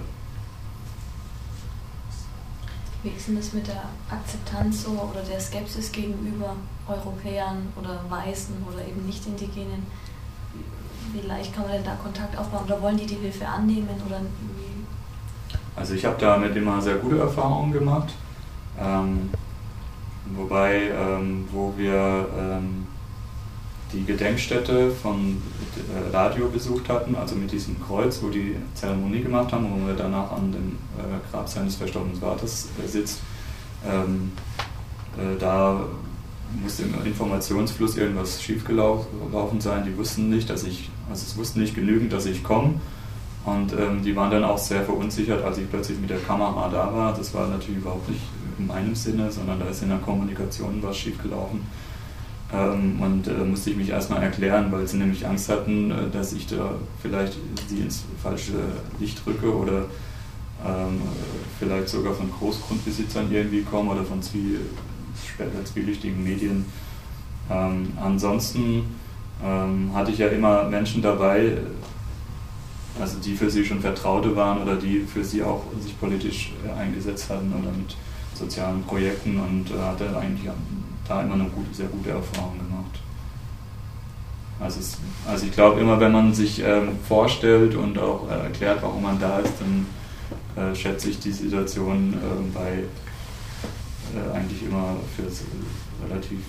Wie ist denn das mit der Akzeptanz so oder der Skepsis gegenüber Europäern oder Weißen oder eben Nicht-Indigenen? Wie leicht kann man denn da Kontakt aufbauen oder wollen die die Hilfe annehmen oder? Also ich habe damit immer sehr gute Erfahrungen gemacht, ähm, wobei ähm, wo wir ähm, die Gedenkstätte von äh, Radio besucht hatten, also mit diesem Kreuz, wo die Zeremonie gemacht haben, wo wir danach an dem äh, Grab seines verstorbenen Vaters äh, sitzt. Ähm, äh, da musste im Informationsfluss irgendwas schiefgelaufen sein. Die wussten nicht, dass ich, also es wussten nicht genügend, dass ich komme. Und ähm, die waren dann auch sehr verunsichert, als ich plötzlich mit der Kamera da war. Das war natürlich überhaupt nicht in meinem Sinne, sondern da ist in der Kommunikation was schiefgelaufen. Ähm, und äh, musste ich mich erstmal erklären, weil sie nämlich Angst hatten, äh, dass ich da vielleicht sie ins falsche Licht rücke oder ähm, vielleicht sogar von Großgrundbesitzern irgendwie komme oder von zwie später zwielichtigen Medien. Ähm, ansonsten ähm, hatte ich ja immer Menschen dabei, also die für sie schon Vertraute waren oder die für sie auch sich politisch eingesetzt hatten oder mit sozialen Projekten und äh, hatte eigentlich da immer eine gute, sehr gute Erfahrung gemacht. Also, es, also ich glaube immer, wenn man sich ähm, vorstellt und auch äh, erklärt, warum man da ist, dann äh, schätze ich die Situation äh, bei äh, eigentlich immer für relativ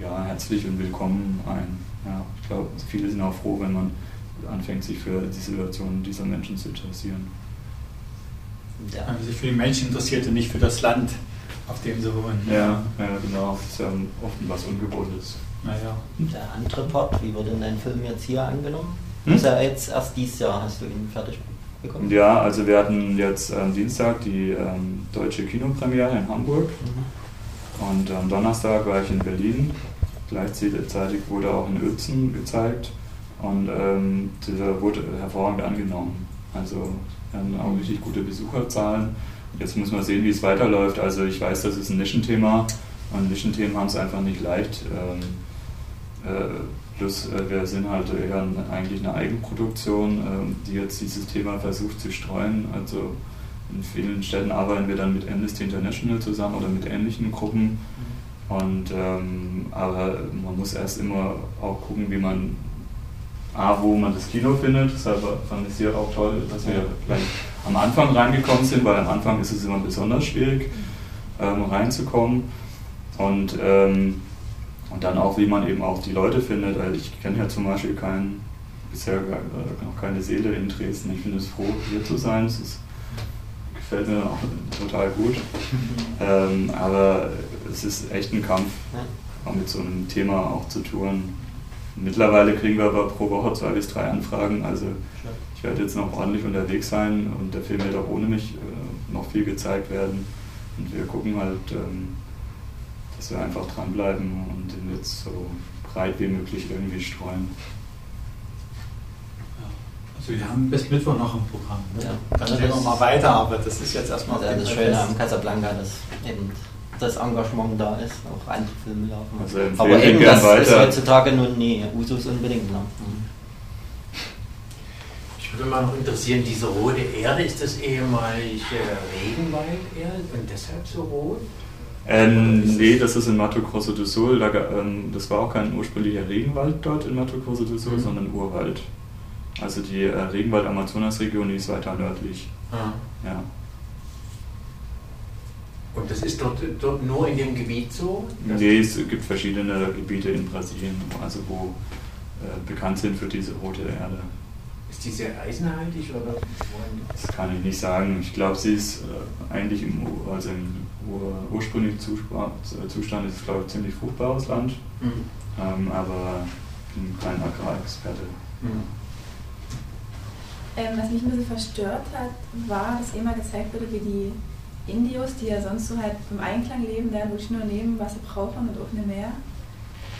ja, herzlich und willkommen ein. Ja, ich glaube, viele sind auch froh, wenn man anfängt, sich für die Situation dieser Menschen zu interessieren. Ja. Also sich für die Menschen interessiert und nicht für das Land auf dem sie wohnen. Ja, ja genau. Das ist ja oft was Ungewohntes. Naja. Der andere Part, wie wurde denn dein Film jetzt hier angenommen? Hm? Ist ja jetzt erst dieses Jahr, hast du ihn fertig bekommen? Ja, also wir hatten jetzt am Dienstag die ähm, deutsche Kinopremiere in Hamburg mhm. und am Donnerstag war ich in Berlin. Gleichzeitig wurde auch in Uelzen gezeigt und ähm, dieser wurde hervorragend angenommen. Also wir haben auch richtig gute Besucherzahlen. Jetzt muss man sehen, wie es weiterläuft. Also ich weiß, das ist ein Nischenthema und Nischenthemen haben es einfach nicht leicht. Ähm, äh, plus äh, wir sind halt eher eigentlich eine Eigenproduktion, äh, die jetzt dieses Thema versucht zu streuen. Also in vielen Städten arbeiten wir dann mit Amnesty International zusammen oder mit ähnlichen Gruppen. Und, ähm, aber man muss erst immer auch gucken, wie man A, wo man das Kino findet. Deshalb fand ich es hier auch toll, dass wir gleich am Anfang reingekommen sind, weil am Anfang ist es immer besonders schwierig, ähm, reinzukommen. Und, ähm, und dann auch, wie man eben auch die Leute findet. Also ich kenne ja zum Beispiel keinen, bisher äh, noch keine Seele in Dresden. Ich finde es froh, hier zu sein. Es ist, gefällt mir auch total gut. Ähm, aber es ist echt ein Kampf, auch mit so einem Thema auch zu tun. Mittlerweile kriegen wir aber pro Woche zwei bis drei Anfragen. Also ich werde jetzt noch ordentlich unterwegs sein und der Film wird auch ohne mich äh, noch viel gezeigt werden. Und wir gucken halt, ähm, dass wir einfach dranbleiben und den jetzt so breit wie möglich irgendwie streuen. Also wir haben bis Mittwoch noch ein Programm. Ne? Ja. Dann werden wir noch mal weiter, aber das ist jetzt erstmal. Das, das Schöne am Casablanca, dass eben das Engagement da ist, auch andere Filme laufen. Also Aber eben, das weiter. ist heutzutage nun nie Usus unbedingt. Ne? Mhm. Ich würde mal noch interessieren, diese rote Erde, ist das ehemalige Regenwalderde und deshalb so rot? Ähm, nee, das ist in Mato Grosso do Sul. Da, ähm, das war auch kein ursprünglicher Regenwald dort in Mato Grosso do Sul, mhm. sondern Urwald. Also die äh, Regenwald-Amazonas-Region ist weiter nördlich. Ah. Ja. Und das ist dort, dort nur in dem Gebiet so? Nee, es gibt verschiedene Gebiete in Brasilien, also wo äh, bekannt sind für diese rote Erde. Ist die sehr eisenhaltig oder? Das kann ich nicht sagen. Ich glaube, sie ist äh, eigentlich im, also im ur, ursprünglichen Zustand ist es, glaube ich, ziemlich fruchtbares Land. Mhm. Ähm, aber ich bin kein Agrarexperte. Mhm. Ähm, was mich ein bisschen verstört hat, war, dass immer gezeigt wurde, wie die Indios, die ja sonst so halt im Einklang leben, da wirklich nur nehmen, was sie brauchen und offene Meer,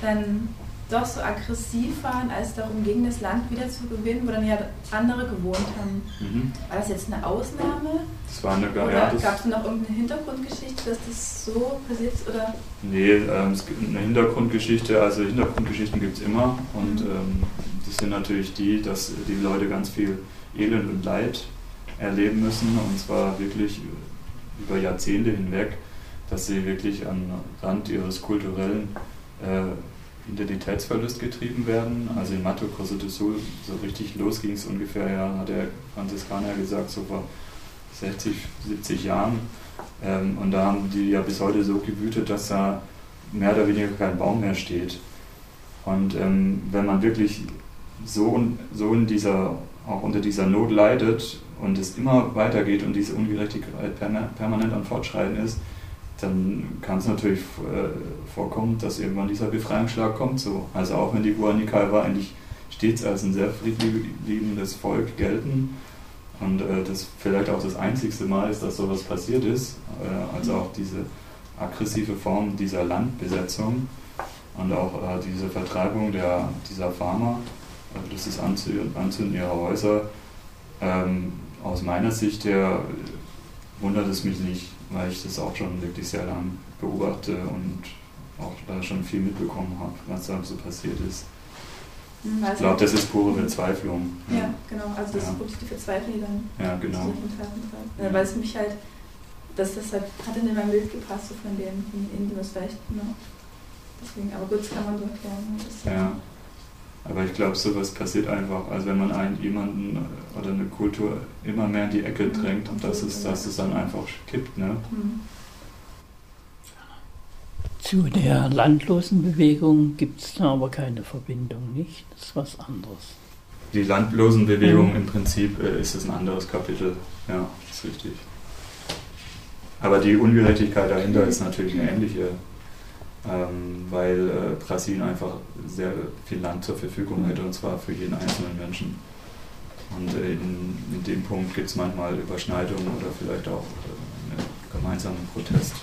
dann doch so aggressiv waren, als es darum ging, das Land wieder zu gewinnen, wo dann ja andere gewohnt haben. Mhm. War das jetzt eine Ausnahme? Das war eine Oder ja, gab es noch irgendeine Hintergrundgeschichte, dass das so passiert ist? Oder? Nee, ähm, es gibt eine Hintergrundgeschichte, also Hintergrundgeschichten gibt es immer und mhm. ähm, das sind natürlich die, dass die Leute ganz viel Elend und Leid erleben müssen und zwar wirklich über Jahrzehnte hinweg, dass sie wirklich an Rand ihres kulturellen äh, Identitätsverlust getrieben werden. Also in Mato Grosso do Sul, so richtig los ging es ungefähr, ja, hat der Franziskaner gesagt, so vor 60, 70 Jahren. Ähm, und da haben die ja bis heute so gewütet, dass da mehr oder weniger kein Baum mehr steht. Und ähm, wenn man wirklich so, so in dieser, auch unter dieser Not leidet und es immer weitergeht und diese Ungerechtigkeit permanent an Fortschreiten ist, dann kann es natürlich äh, vorkommen, dass irgendwann dieser Befreiungsschlag kommt. So. Also auch wenn die Guanicawa eigentlich stets als ein sehr friedliebendes Volk gelten und äh, das vielleicht auch das einzigste Mal ist, dass sowas passiert ist, äh, also auch diese aggressive Form dieser Landbesetzung und auch äh, diese Vertreibung der, dieser Farmer, also das ist Anzünden, Anzünden ihrer Häuser, ähm, aus meiner Sicht her wundert es mich nicht, weil ich das auch schon wirklich sehr lang beobachte und auch da schon viel mitbekommen habe, was da so passiert ist. Mhm, also ich glaube, das ist pure Verzweiflung. Ja, ja genau. Also das ja. ist wirklich die Verzweiflung, die dann ja, genau. Ja, weil es mich halt, das, das halt, hat in mein Bild gepasst, so von den, von den Indios vielleicht. Ne? Deswegen, aber gut, das kann man so erklären. Ne? ja. Aber ich glaube, sowas passiert einfach, also wenn man einen jemanden äh, oder eine Kultur immer mehr in die Ecke drängt, und dass es, dass es dann einfach kippt. Ne? Mhm. Zu der Landlosenbewegung gibt es da aber keine Verbindung, nicht? Das ist was anderes. Die Landlosenbewegung mhm. im Prinzip äh, ist es ein anderes Kapitel, ja, ist richtig. Aber die Ungerechtigkeit dahinter ist natürlich eine ähnliche ähm, weil äh, Brasilien einfach sehr viel Land zur Verfügung hätte und zwar für jeden einzelnen Menschen. Und äh, in, in, dem Punkt gibt es manchmal Überschneidungen oder vielleicht auch äh, einen gemeinsamen Protest.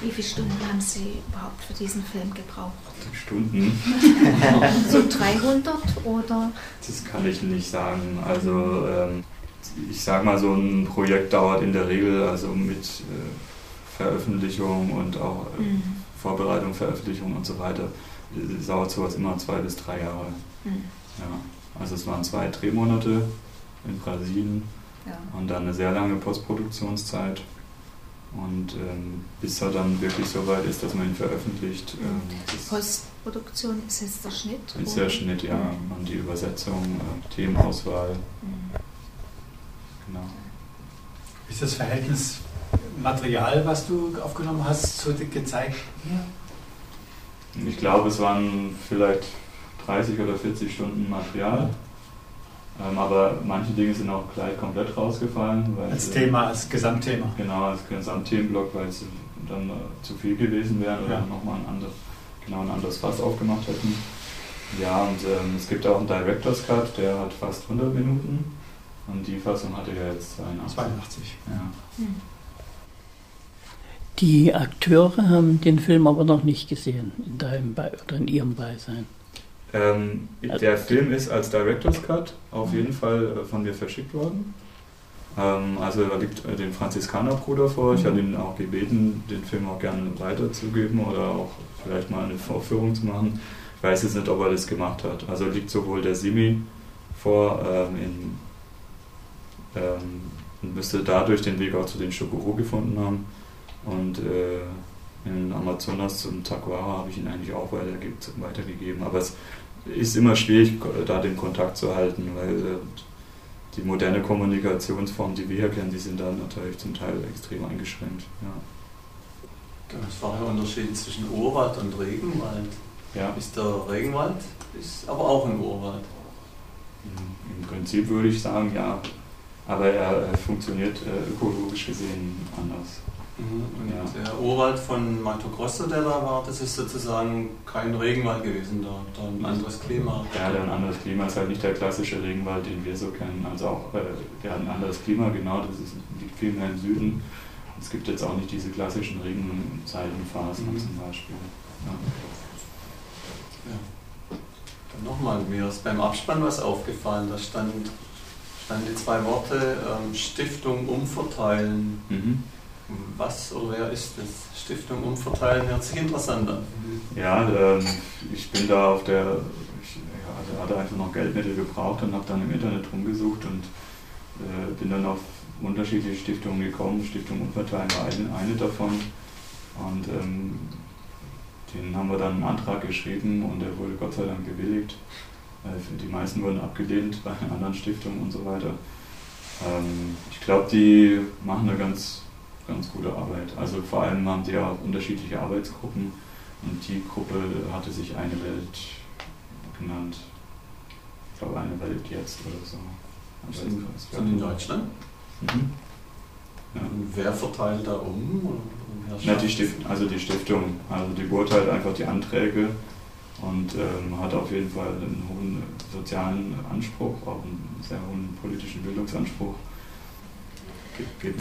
Wie viele Stunden haben Sie überhaupt für diesen Film gebraucht? Stunden? so 300 oder? Das kann ich nicht sagen. Also ähm, ich sage mal, so ein Projekt dauert in der Regel also mit äh, Veröffentlichung und auch äh, mhm. Vorbereitung, Veröffentlichung und so weiter, dauert sowas immer zwei bis drei Jahre. Mhm. Ja. Also es waren zwei Drehmonate in Brasilien ja. und dann eine sehr lange Postproduktionszeit. Und ähm, bis er dann wirklich so weit ist, dass man ihn veröffentlicht. Ähm, Postproduktion ist jetzt der Schnitt? Ist der Schnitt, ja. Mhm. Und die Übersetzung, äh, Themenauswahl. Mhm. Genau. Ist das Verhältnis Material, was du aufgenommen hast, so gezeigt? Ja. Ich glaube, es waren vielleicht 30 oder 40 Stunden Material. Ähm, aber manche Dinge sind auch gleich komplett rausgefallen. als sie, Thema, als Gesamtthema. Genau, als Gesamtthemenblock, weil sie dann äh, zu viel gewesen wären oder ja. nochmal ein, anderes, genau ein anderes Fass aufgemacht hätten. Ja, und ähm, es gibt auch einen Director's Cut, der hat fast 100 Minuten. Und die Fassung hatte ja jetzt 82. 82. Ja. Hm. Die Akteure haben den Film aber noch nicht gesehen, in deinem Be oder in ihrem Beisein. Ähm, also der Film ist als Director's Cut auf jeden Fall äh, von mir verschickt worden. Ähm, also er liegt äh, den Franziskanerbruder vor. Ich mhm. hatte ihn auch gebeten, den Film auch gerne weiterzugeben oder auch vielleicht mal eine Vorführung zu machen. Ich weiß jetzt nicht, ob er das gemacht hat. Also liegt sowohl der Simi vor ähm, in, ähm, und müsste dadurch den Weg auch zu den Shokuro gefunden haben. Und äh, in Amazonas zum Taquara habe ich ihn eigentlich auch weitergegeben. Aber es ist immer schwierig, da den Kontakt zu halten, weil äh, die moderne Kommunikationsform, die wir hier kennen, die sind da natürlich zum Teil extrem eingeschränkt. Ja. Das war der Unterschied zwischen Urwald und Regenwald. Ja. Ist der Regenwald, ist aber auch ein Urwald. Im Prinzip würde ich sagen, ja. Aber er funktioniert äh, ökologisch gesehen anders. Mhm. Ja. Der Urwald von Mato Grosso, der da war, das ist sozusagen kein Regenwald gewesen, da, da ein anderes Klima. Ja, der ein anderes Klima ist halt nicht der klassische Regenwald, den wir so kennen. Also auch, äh, der hat ein anderes Klima, genau, das ist, liegt viel mehr im Süden. Es gibt jetzt auch nicht diese klassischen Regenzeitenphasen mhm. zum Beispiel. Ja. Ja. Dann nochmal, mir ist beim Abspann was aufgefallen, da stand, stand die zwei Worte ähm, Stiftung umverteilen. Mhm. Was oder wer ist das? Stiftung Umverteilen hört sich interessant an. Ja, ähm, ich bin da auf der, ich ja, hatte einfach noch Geldmittel gebraucht und habe dann im Internet rumgesucht und äh, bin dann auf unterschiedliche Stiftungen gekommen. Stiftung Umverteilen war eine, eine davon. Und ähm, den haben wir dann einen Antrag geschrieben und der wurde Gott sei Dank gewilligt. Äh, die meisten wurden abgelehnt bei anderen Stiftungen und so weiter. Ähm, ich glaube, die machen eine ganz ganz gute Arbeit. Also vor allem haben die ja unterschiedliche Arbeitsgruppen und die Gruppe hatte sich eine Welt genannt. Ich glaube eine Welt jetzt oder so. Sind in Deutschland? Mhm. Ja. Und wer verteilt da um? Ja, die Stiftung, also die Stiftung. Also die beurteilt einfach die Anträge und ähm, hat auf jeden Fall einen hohen sozialen Anspruch, auch einen sehr hohen politischen Bildungsanspruch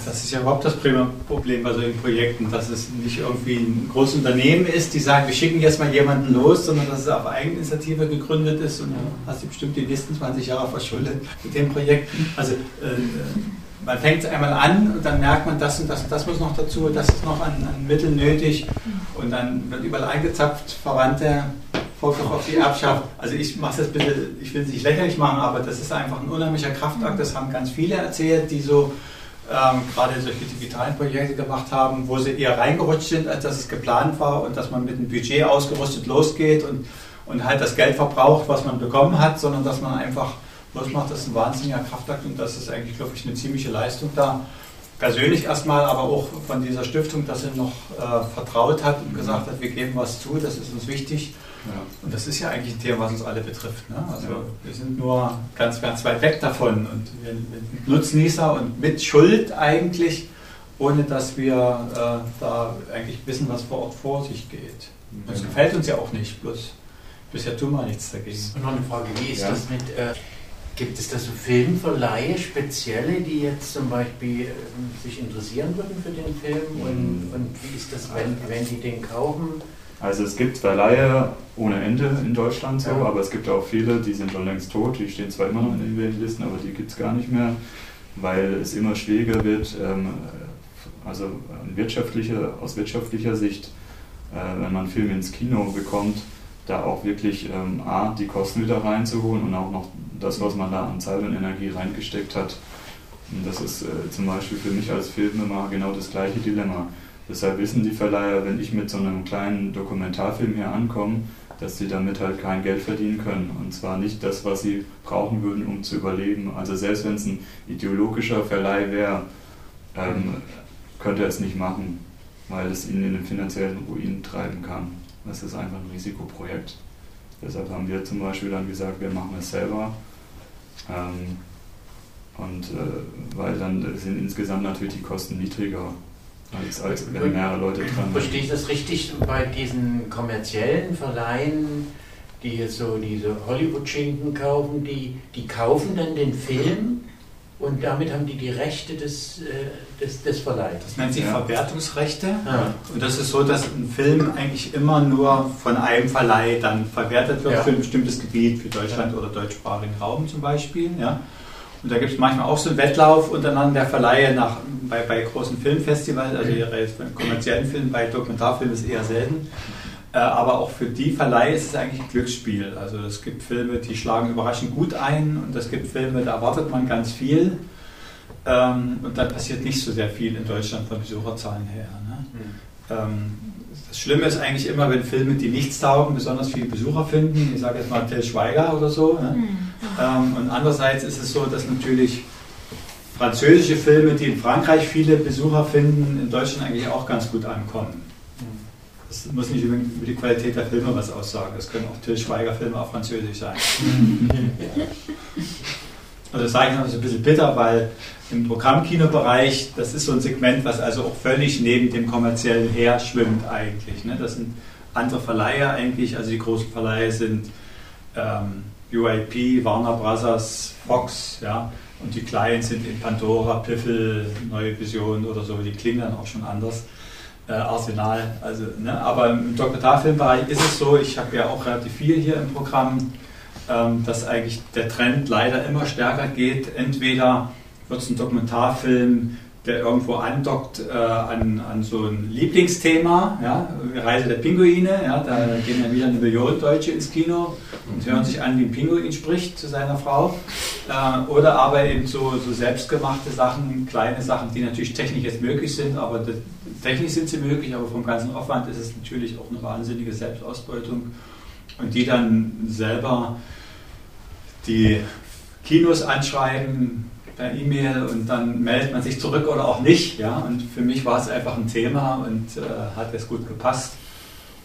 das ist ja überhaupt das Problem bei solchen Projekten, dass es nicht irgendwie ein großes Unternehmen ist, die sagen, wir schicken jetzt mal jemanden los, sondern dass es auf Eigeninitiative gegründet ist und dann hast du bestimmt die nächsten 20 Jahre verschuldet mit dem Projekt. Also äh, man fängt es einmal an und dann merkt man, das und das und das muss noch dazu, das ist noch an, an Mitteln nötig und dann wird überall eingezapft, Verwandte, Vorgriff auf die Erbschaft. Also ich mache das bitte, ich will es nicht lächerlich machen, aber das ist einfach ein unheimlicher Kraftakt, das haben ganz viele erzählt, die so ähm, gerade solche digitalen Projekte gemacht haben, wo sie eher reingerutscht sind, als dass es geplant war und dass man mit einem Budget ausgerüstet losgeht und, und halt das Geld verbraucht, was man bekommen hat, sondern dass man einfach losmacht. Das ist ein wahnsinniger Kraftakt und das ist eigentlich, glaube ich, eine ziemliche Leistung da. Persönlich erstmal, aber auch von dieser Stiftung, dass sie noch äh, vertraut hat und gesagt hat, wir geben was zu, das ist uns wichtig. Ja. Und das ist ja eigentlich ein Thema, was uns alle betrifft. Ne? Also ja. wir sind nur ganz, ganz weit weg davon und wir sind Nutznießer und mit Schuld eigentlich, ohne dass wir äh, da eigentlich wissen, was vor Ort vor sich geht. Und es gefällt uns ja auch nicht, bloß bisher tun wir nichts dagegen. Und noch eine Frage, wie ist ja. das mit, äh, gibt es da so Filmverleihe, spezielle, die jetzt zum Beispiel äh, sich interessieren würden für den Film? Und, und wie ist das, wenn, wenn die den kaufen? Also es gibt Verleihe ohne Ende in Deutschland so, ja. aber es gibt auch viele, die sind schon längst tot, die stehen zwar immer noch in den Listen, aber die gibt es gar nicht mehr, weil es immer schwieriger wird, ähm, also wirtschaftliche, aus wirtschaftlicher Sicht, äh, wenn man Filme ins Kino bekommt, da auch wirklich ähm, A, die Kosten wieder reinzuholen und auch noch das, was man da an Zeit und Energie reingesteckt hat. Und das ist äh, zum Beispiel für mich als Filmemacher genau das gleiche Dilemma Deshalb wissen die Verleiher, wenn ich mit so einem kleinen Dokumentarfilm hier ankomme, dass sie damit halt kein Geld verdienen können. Und zwar nicht das, was sie brauchen würden, um zu überleben. Also selbst wenn es ein ideologischer Verleih wäre, ähm, könnte er es nicht machen, weil es ihn in den finanziellen Ruin treiben kann. Das ist einfach ein Risikoprojekt. Deshalb haben wir zum Beispiel dann gesagt, wir machen es selber. Ähm, und äh, weil dann sind insgesamt natürlich die Kosten niedriger als, als wenn mehrere Leute dran Verstehe ich das richtig bei diesen kommerziellen Verleihen, die jetzt so diese Hollywood-Schinken kaufen, die, die kaufen dann den Film und damit haben die die Rechte des, äh, des, des Verleihs. Das nennt sich ja. Verwertungsrechte. Ja. Und das ist so, dass ein Film eigentlich immer nur von einem Verleih dann verwertet wird ja. für ein bestimmtes Gebiet, für Deutschland oder deutschsprachigen Raum zum Beispiel. Ja. Und da gibt es manchmal auch so einen Wettlauf untereinander der Verleihe nach, bei, bei großen Filmfestivals, also bei kommerziellen Filmen, bei Dokumentarfilmen ist es eher selten. Äh, aber auch für die Verleihe ist es eigentlich ein Glücksspiel. Also es gibt Filme, die schlagen überraschend gut ein und es gibt Filme, da erwartet man ganz viel. Ähm, und dann passiert nicht so sehr viel in Deutschland von Besucherzahlen her. Ne? Mhm. das Schlimme ist eigentlich immer, wenn Filme, die nichts taugen, besonders viele Besucher finden. Ich sage jetzt mal Till Schweiger oder so. Ne? Mhm. und andererseits ist es so, dass natürlich französische Filme, die in Frankreich viele Besucher finden, in Deutschland eigentlich auch ganz gut ankommen. Das muss nicht über, die Qualität der Filme was aussagen. Das können auch Till Schweiger-Filme auf Französisch sein. Also das sage ich noch so ein bisschen bitter, weil im Programmkinobereich, das ist so ein Segment, was also auch völlig neben dem kommerziellen her schwimmt eigentlich. Ne? Das sind andere Verleiher eigentlich, also die großen Verleiher sind ähm, UIP, Warner Brothers, Fox, ja, und die kleinen sind in Pandora, Piffel, Neue Vision oder so, die klingen dann auch schon anders äh, Arsenal. Also, ne? Aber im Dokumentarfilmbereich ist es so, ich habe ja auch relativ viel hier im Programm, ähm, dass eigentlich der Trend leider immer stärker geht. Entweder wird es ein Dokumentarfilm, der irgendwo andockt äh, an, an so ein Lieblingsthema, ja, Reise der Pinguine, ja, da gehen dann wieder eine Million Deutsche ins Kino und hören sich an, wie ein Pinguin spricht zu seiner Frau. Äh, oder aber eben so, so selbstgemachte Sachen, kleine Sachen, die natürlich technisch jetzt möglich sind, aber das, technisch sind sie möglich, aber vom ganzen Aufwand ist es natürlich auch eine wahnsinnige Selbstausbeutung. Und die dann selber die Kinos anschreiben, per E-Mail und dann meldet man sich zurück oder auch nicht. Ja? Und für mich war es einfach ein Thema und äh, hat es gut gepasst.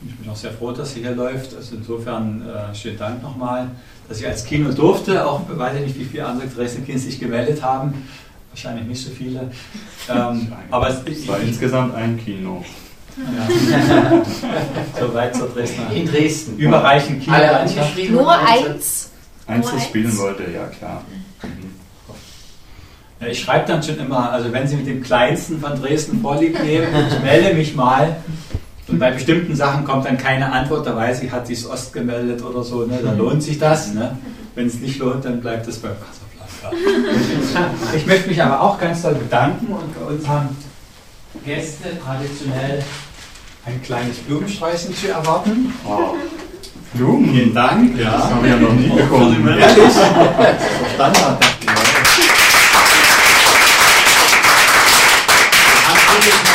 Und ich bin auch sehr froh, dass sie hier läuft. Also insofern äh, schönen Dank nochmal, dass ich als Kino durfte. Auch weiß ich nicht, wie viele andere Dresden-Kinos sich gemeldet haben. Wahrscheinlich nicht so viele. Ähm, aber es, es war ich, insgesamt ein Kino. Ja. Soweit zur Dresdner. In Dresden. Überreichen Kino. Nur eins. Eins, das spielen wollte, ja klar. Ich schreibe dann schon immer, also wenn Sie mit dem Kleinsten von Dresden vorlieb nehmen, ich melde mich mal. Und bei bestimmten Sachen kommt dann keine Antwort, da weiß ich, hat sich Ost gemeldet oder so, ne? da lohnt sich das. Ne? Wenn es nicht lohnt, dann bleibt es beim Casablanca. Ich möchte mich aber auch ganz doll bedanken und bei uns haben Gäste traditionell ein kleines Blumensträußchen zu erwarten. Oh. Blumen? Vielen Dank. Ja. Das haben wir ja noch nie bekommen. Ehrlich? Standard.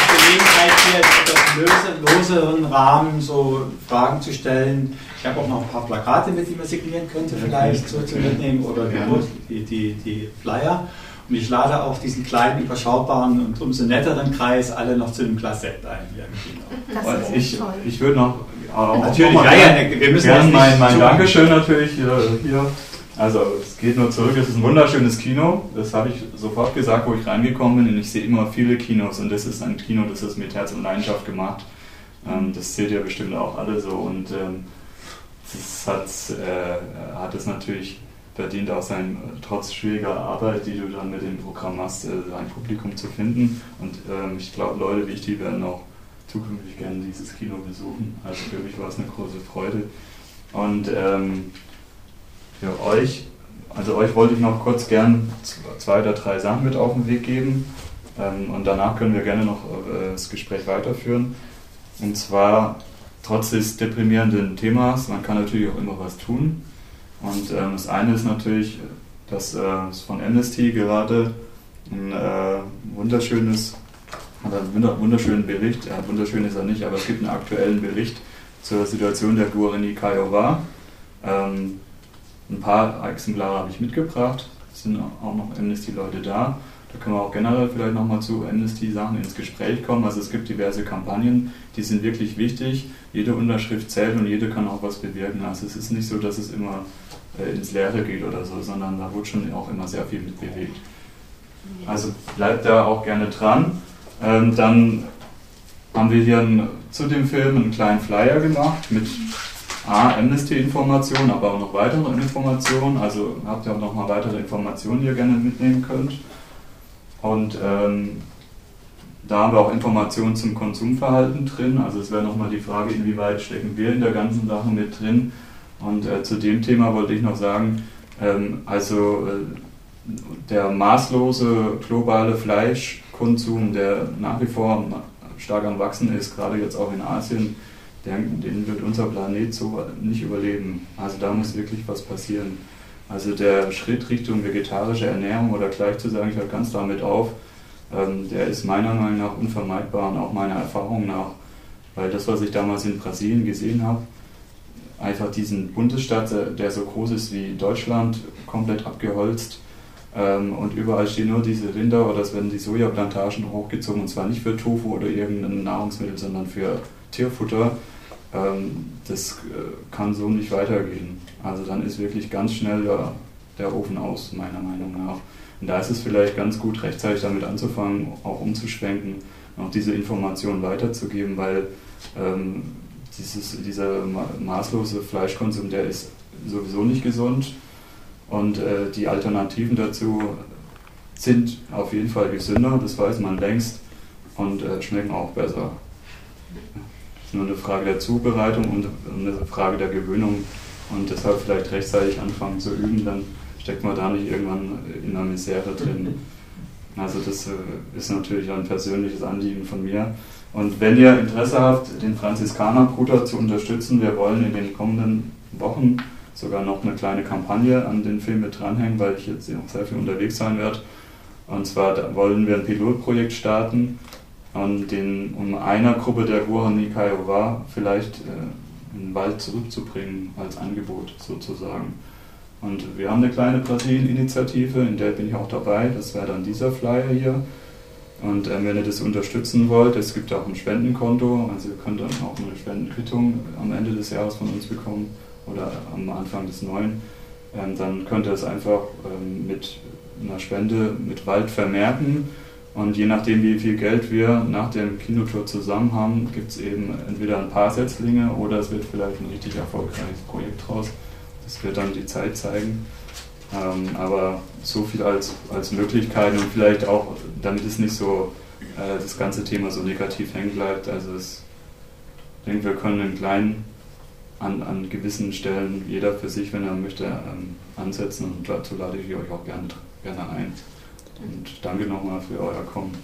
Gelegenheit, hier loseren Rahmen so Fragen zu stellen. Ich habe auch noch ein paar Plakate mit, die man signieren könnte, vielleicht so zu mitnehmen oder die, die, die Flyer. Und ich lade auch diesen kleinen, überschaubaren und umso netteren Kreis alle noch zu einem Klassett ein. Das ist ich, toll. ich würde noch. Auch natürlich, ja, ja, wir müssen gern mein, mein Dankeschön natürlich hier, hier also es geht nur zurück, es ist ein wunderschönes Kino. Das habe ich sofort gesagt, wo ich reingekommen bin. Und ich sehe immer viele Kinos und das ist ein Kino, das ist mit Herz und Leidenschaft gemacht. Ähm, das zählt ja bestimmt auch alle so. Und ähm, das hat, äh, hat es natürlich verdient, auch sein, trotz schwieriger Arbeit, die du dann mit dem Programm machst, äh, ein Publikum zu finden. Und ähm, ich glaube, Leute wie ich, die werden auch zukünftig gerne dieses Kino besuchen. Also für mich war es eine große Freude. Und ähm, für euch, also euch wollte ich noch kurz gern zwei oder drei Sachen mit auf den Weg geben ähm, und danach können wir gerne noch äh, das Gespräch weiterführen. Und zwar trotz des deprimierenden Themas, man kann natürlich auch immer was tun. Und ähm, das eine ist natürlich, dass äh, es von Amnesty gerade ein äh, wunderschönes, einen wunderschönen Bericht, ja, wunderschön ist er nicht, aber es gibt einen aktuellen Bericht zur Situation der Guarani Kiowa. Ähm, ein paar Exemplare habe ich mitgebracht. Es sind auch noch Amnesty-Leute da. Da können wir auch generell vielleicht nochmal zu Amnesty-Sachen ins Gespräch kommen. Also es gibt diverse Kampagnen, die sind wirklich wichtig. Jede Unterschrift zählt und jede kann auch was bewirken. Also es ist nicht so, dass es immer äh, ins Leere geht oder so, sondern da wird schon auch immer sehr viel mit bewegt. Also bleibt da auch gerne dran. Ähm, dann haben wir hier ein, zu dem Film einen kleinen Flyer gemacht mit A, Amnesty-Informationen, aber auch noch weitere Informationen. Also habt ihr auch noch mal weitere Informationen, die ihr gerne mitnehmen könnt. Und ähm, da haben wir auch Informationen zum Konsumverhalten drin. Also es wäre nochmal die Frage, inwieweit stecken wir in der ganzen Sache mit drin. Und äh, zu dem Thema wollte ich noch sagen, ähm, also äh, der maßlose globale Fleischkonsum, der nach wie vor stark am Wachsen ist, gerade jetzt auch in Asien, den, den wird unser Planet so nicht überleben. Also da muss wirklich was passieren. Also der Schritt Richtung vegetarische Ernährung oder gleich zu sagen, ich höre ganz damit auf, ähm, der ist meiner Meinung nach unvermeidbar und auch meiner Erfahrung nach, weil das, was ich damals in Brasilien gesehen habe, einfach diesen Bundesstaat, der so groß ist wie Deutschland, komplett abgeholzt ähm, und überall stehen nur diese Rinder oder es werden die Sojaplantagen hochgezogen und zwar nicht für Tofu oder irgendein Nahrungsmittel, sondern für Tierfutter. Ähm, das äh, kann so nicht weitergehen. Also dann ist wirklich ganz schnell der, der Ofen aus, meiner Meinung nach. Und da ist es vielleicht ganz gut, rechtzeitig damit anzufangen, auch umzuschwenken auch diese Informationen weiterzugeben, weil ähm, dieses, dieser maßlose Fleischkonsum, der ist sowieso nicht gesund und äh, die Alternativen dazu sind auf jeden Fall gesünder, das weiß man längst und äh, schmecken auch besser. Es ist nur eine Frage der Zubereitung und eine Frage der Gewöhnung und deshalb vielleicht rechtzeitig anfangen zu üben, dann steckt man da nicht irgendwann in einer Misere drin. Also das äh, ist natürlich ein persönliches Anliegen von mir. Und wenn ihr Interesse habt, den Franziskanerbruder zu unterstützen, wir wollen in den kommenden Wochen sogar noch eine kleine Kampagne an den Film mit dranhängen, weil ich jetzt auch sehr viel unterwegs sein werde. Und zwar wollen wir ein Pilotprojekt starten, und den, um einer Gruppe der Guarani Kiowa vielleicht äh, in den Wald zurückzubringen als Angebot sozusagen. Und wir haben eine kleine Brasilien-Initiative, in der bin ich auch dabei. Das wäre dann dieser Flyer hier. Und äh, wenn ihr das unterstützen wollt, es gibt auch ein Spendenkonto, also ihr könnt dann auch eine Spendenquittung am Ende des Jahres von uns bekommen oder am Anfang des neuen. Ähm, dann könnt ihr es einfach ähm, mit einer Spende mit Wald vermerken. Und je nachdem, wie viel Geld wir nach dem Kinotour zusammen haben, gibt es eben entweder ein paar Setzlinge oder es wird vielleicht ein richtig erfolgreiches Projekt draus. Das wird dann die Zeit zeigen. Ähm, aber so viel als, als Möglichkeit und vielleicht auch, damit es nicht so äh, das ganze Thema so negativ hängen bleibt. Also es, ich denke, wir können in kleinen, an, an gewissen Stellen jeder für sich, wenn er möchte, ähm, ansetzen und dazu lade ich euch auch gerne, gerne ein. Und danke nochmal für euer Kommen.